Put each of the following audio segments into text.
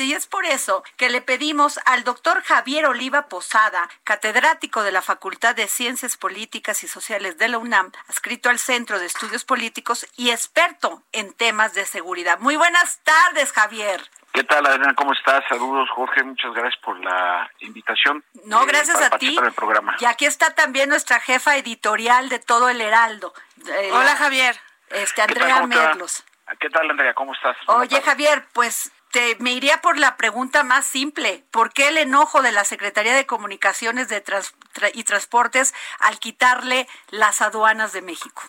Y es por eso que le pedimos al doctor Javier Oliva Posada, catedrático de la Facultad de Ciencias Políticas y Sociales de la UNAM, adscrito al Centro de Estudios Políticos y experto en temas de seguridad. Muy buenas tardes, Javier. ¿Qué tal, Adriana? ¿Cómo estás? Saludos, Jorge. Muchas gracias por la invitación. No, gracias a ti. programa. Y aquí está también nuestra jefa editorial de todo el Heraldo. Eh, Hola, Javier. Este, Andrea Merlos. ¿Qué tal, Andrea? ¿Cómo estás? Oye, Javier, pues te, me iría por la pregunta más simple. ¿Por qué el enojo de la Secretaría de Comunicaciones de y Transportes al quitarle las aduanas de México?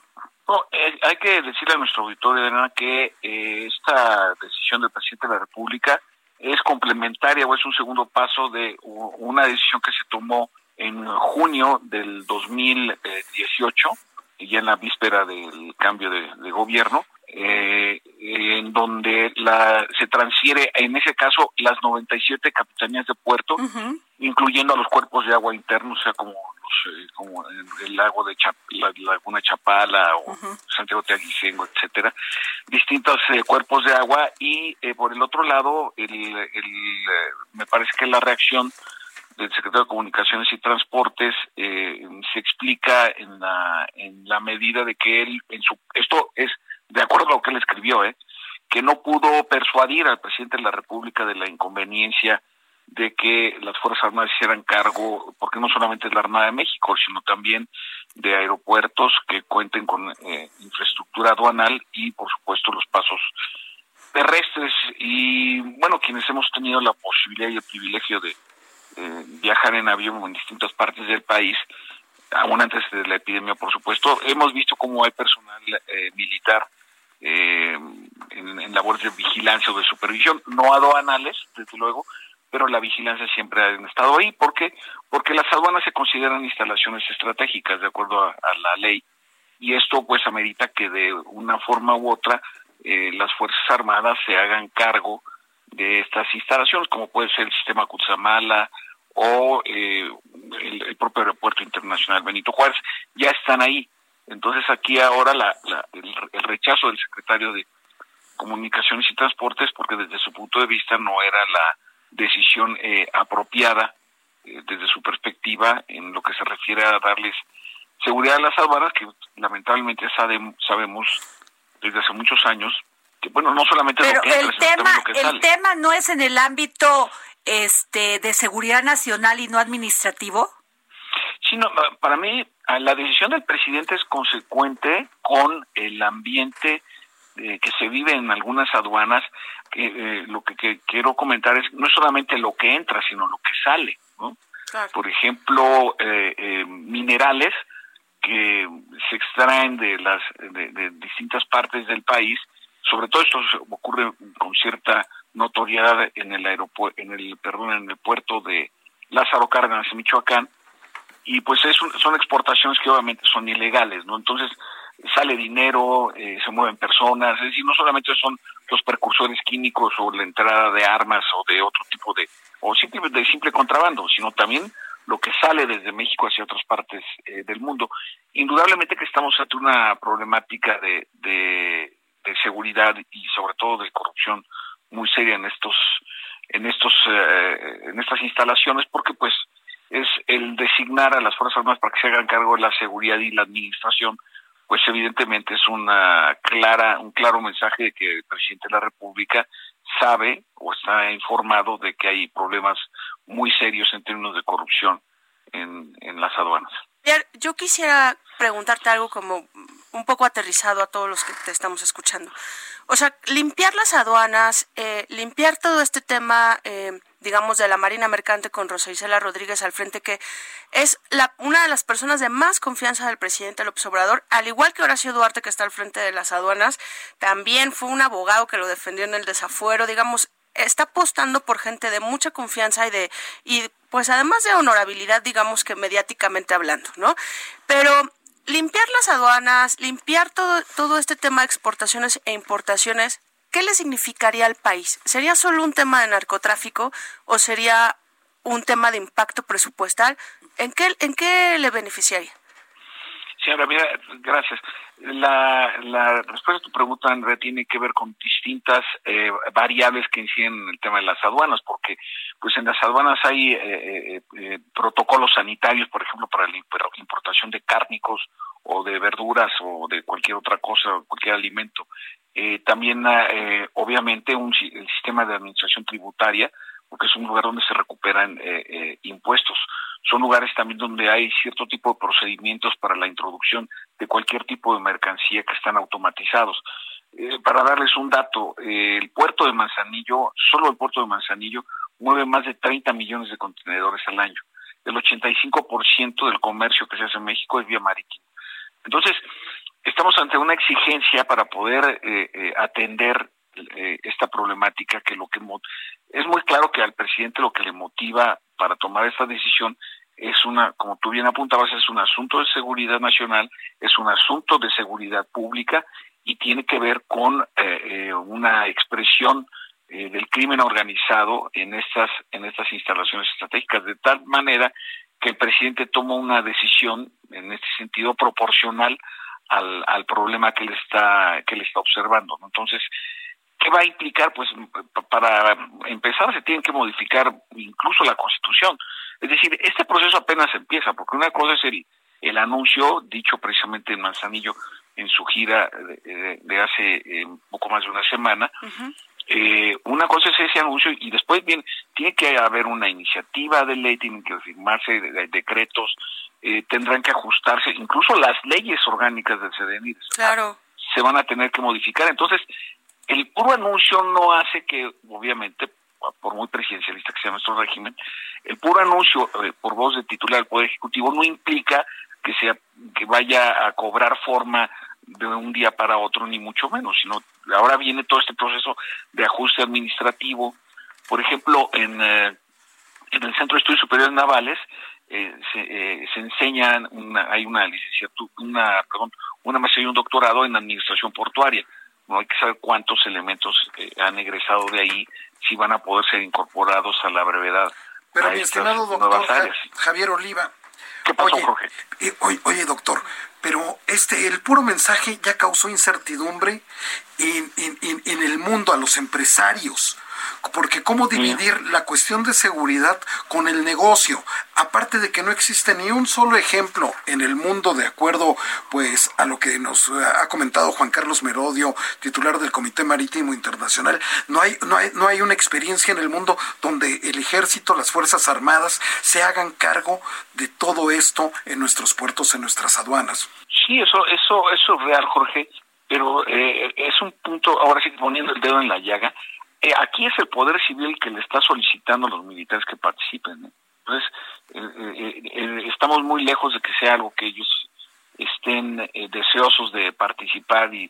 Eh, hay que decirle a nuestro auditorio, Elena, que eh, esta decisión del presidente de la República es complementaria o es un segundo paso de una decisión que se tomó en junio del 2018, ya en la víspera del cambio de gobierno, eh, en donde la, se transfiere, en ese caso, las 97 capitanías de puerto, incluyendo a los cuerpos de agua internos, o sea, como, los, eh, como el, lago de la, Laguna Chapala o Santiago Teaguicengo, etcétera, distintos eh, cuerpos de agua, y eh, por el otro lado, el, el, me parece que la reacción del secretario de Comunicaciones y Transportes se explica en la, en la medida de que él, en su, esto es de acuerdo a lo que él escribió, ¿eh? que no pudo persuadir al presidente de la República de la inconveniencia de que las Fuerzas Armadas hicieran cargo, porque no solamente es la Armada de México, sino también de aeropuertos que cuenten con eh, infraestructura aduanal y, por supuesto, los pasos terrestres. Y, bueno, quienes hemos tenido la posibilidad y el privilegio de eh, viajar en avión en distintas partes del país, aún antes de la epidemia, por supuesto, hemos visto cómo hay personal eh, militar eh, en, labores de vigilancia o de supervisión, no aduanales, desde luego, pero la vigilancia siempre ha estado ahí. ¿Por qué? Porque las aduanas se consideran instalaciones estratégicas de acuerdo a, la ley y esto pues amerita que de una forma u otra eh, las Fuerzas Armadas se hagan cargo de estas instalaciones, como puede ser el sistema Cutzamala o eh, el, propio aeropuerto internacional Benito Juárez, ya están ahí. Entonces aquí ahora la, el, rechazo del secretario de Comunicaciones y Transportes, porque desde su punto de vista no era la decisión eh, apropiada eh, desde su perspectiva en lo que se refiere a darles seguridad a las aduanas, que lamentablemente sabemos desde hace muchos años que bueno no solamente Pero lo que el tema el tema no es en el ámbito este de seguridad nacional y no administrativo Sí, para mí la decisión del presidente es consecuente con el ambiente eh, que se vive en algunas aduanas. Que, eh, lo que, quiero comentar es no es solamente lo que entra, sino lo que sale. Por ejemplo, eh, minerales que se extraen de las de, distintas partes del país. Sobre todo esto ocurre con cierta notoriedad en el aeropuerto, en el perdón, en el puerto de Lázaro Cárdenas en Michoacán y pues es son exportaciones que obviamente son ilegales, ¿no? Entonces sale dinero, eh, se mueven personas, es decir, no solamente son los precursores químicos o la entrada de armas o de otro tipo de, o simplemente de simple contrabando, sino también lo que sale desde México hacia otras partes eh, del mundo. Indudablemente que estamos ante una problemática de, de, seguridad y sobre todo de corrupción muy seria en estos en estos eh, en estas instalaciones porque pues es el designar a las Fuerzas Armadas para que se hagan cargo de la seguridad y la administración, pues evidentemente es una clara, un claro mensaje de que el presidente de la República sabe o está informado de que hay problemas muy serios en términos de corrupción en, en las aduanas. Yo quisiera preguntarte algo como un poco aterrizado a todos los que te estamos escuchando. O sea, limpiar las aduanas, eh, limpiar todo este tema, eh, digamos, de la Marina Mercante con Rosa Isela Rodríguez al frente, que es la, una de las personas de más confianza del presidente López Obrador, al igual que Horacio Duarte, que está al frente de las aduanas, también fue un abogado que lo defendió en el desafuero, digamos, está apostando por gente de mucha confianza y de y pues además de honorabilidad, digamos que mediáticamente hablando, ¿no? Pero limpiar las aduanas, limpiar todo, todo este tema de exportaciones e importaciones, ¿qué le significaría al país? ¿Sería solo un tema de narcotráfico o sería un tema de impacto presupuestal? ¿En qué, en qué le beneficiaría? Señora, mira, gracias. La, la respuesta a tu pregunta, Andrea, tiene que ver con distintas eh, variables que inciden en el tema de las aduanas, porque pues en las aduanas hay eh, eh, eh protocolos sanitarios, por ejemplo, para la importación de cárnicos o de verduras o de cualquier otra cosa, cualquier alimento. Eh, también, eh, obviamente, un, el sistema de administración tributaria, porque es un lugar donde se recuperan impuestos son lugares también donde hay cierto tipo de procedimientos para la introducción de cualquier tipo de mercancía que están automatizados. Eh, para darles un dato, eh, el puerto de Manzanillo, solo el puerto de Manzanillo, mueve más de 30 millones de contenedores al año. El 85% del comercio que se hace en México es vía marítima. Entonces, estamos ante una exigencia para poder eh, atender esta problemática que lo que es muy claro que al presidente lo que le motiva para tomar esta decisión es una, como tú bien apuntabas, es un asunto de seguridad nacional, es un asunto de seguridad pública y tiene que ver con eh, eh, una expresión eh, del crimen organizado en estas en estas instalaciones estratégicas de tal manera que el presidente toma una decisión en este sentido proporcional al, al problema que él está que él está observando entonces ¿Qué va a implicar? Pues para empezar se tiene que modificar incluso la Constitución. Es decir, este proceso apenas empieza, porque una cosa es el, el anuncio dicho precisamente en Manzanillo en su gira de, hace eh, poco más de una semana. eh, una cosa es ese anuncio y después bien tiene que haber una iniciativa de ley, tienen que firmarse decretos, eh, tendrán que ajustarse, incluso las leyes orgánicas del CDN claro. se van a tener que modificar. Entonces, el puro anuncio no hace que, obviamente, por muy presidencialista que sea nuestro régimen, el puro anuncio eh, por voz de titular del Poder Ejecutivo no implica que sea que vaya a cobrar forma de un día para otro ni mucho menos, sino ahora viene todo este proceso de ajuste administrativo. Por ejemplo, en, eh, en el Centro de Estudios Superiores Navales eh, se, se enseñan una, hay una licenciatura, una perdón, una maestría y un doctorado en administración portuaria no hay que saber cuántos elementos eh, han egresado de ahí, si van a poder ser incorporados a la brevedad. Pero mi estimado doctor Javier Oliva, ¿Qué pasó, Jorge? Eh, oye, doctor, pero este el puro mensaje ya causó incertidumbre en, en, en el mundo a los empresarios porque cómo dividir la cuestión de seguridad con el negocio, aparte de que no existe ni un solo ejemplo en el mundo de acuerdo pues a lo que nos ha comentado Juan Carlos Merodio, titular del Comité Marítimo Internacional, no hay no hay no hay una experiencia en el mundo donde el ejército, las fuerzas armadas se hagan cargo de todo esto en nuestros puertos, en nuestras aduanas. Sí, eso eso eso es real, Jorge, pero eh, es un punto ahora sí poniendo el dedo en la llaga eh, aquí es el poder civil que le está solicitando a los militares que participen. Entonces, eh, eh, estamos muy lejos de que sea algo que ellos estén deseosos de participar y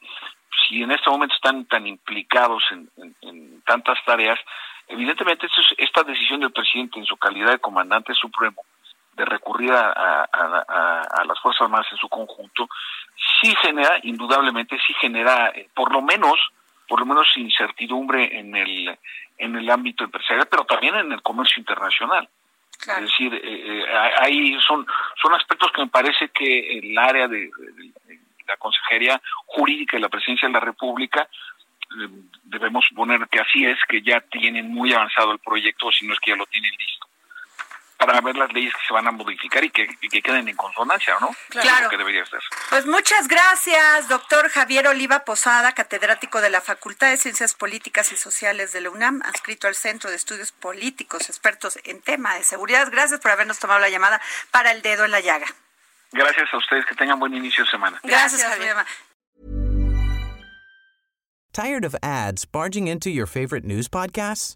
si en este momento están tan implicados en, tantas tareas, evidentemente esta decisión del presidente en su calidad de comandante supremo de recurrir a, a, las Fuerzas Armadas en su conjunto, sí genera, indudablemente, sí genera, por lo menos, por lo menos incertidumbre en el en el ámbito empresarial, pero también en el comercio internacional. Es decir, eh, eh son son aspectos que me parece que el área de, la Consejería Jurídica y la Presidencia de la República eh, debemos poner que así es, que ya tienen muy avanzado el proyecto, si no es que ya lo tienen listo para ver las leyes que se van a modificar y que, queden en consonancia, ¿no? Claro. que debería ser. Pues muchas gracias, doctor Javier Oliva Posada, catedrático de la Facultad de Ciencias Políticas y Sociales de la UNAM, adscrito al Centro de Estudios Políticos, expertos en tema de seguridad. Gracias por habernos tomado la llamada para el dedo en la llaga. Gracias a ustedes, que tengan buen inicio de semana. Gracias, Javier. Tired of ads barging into your favorite news podcasts?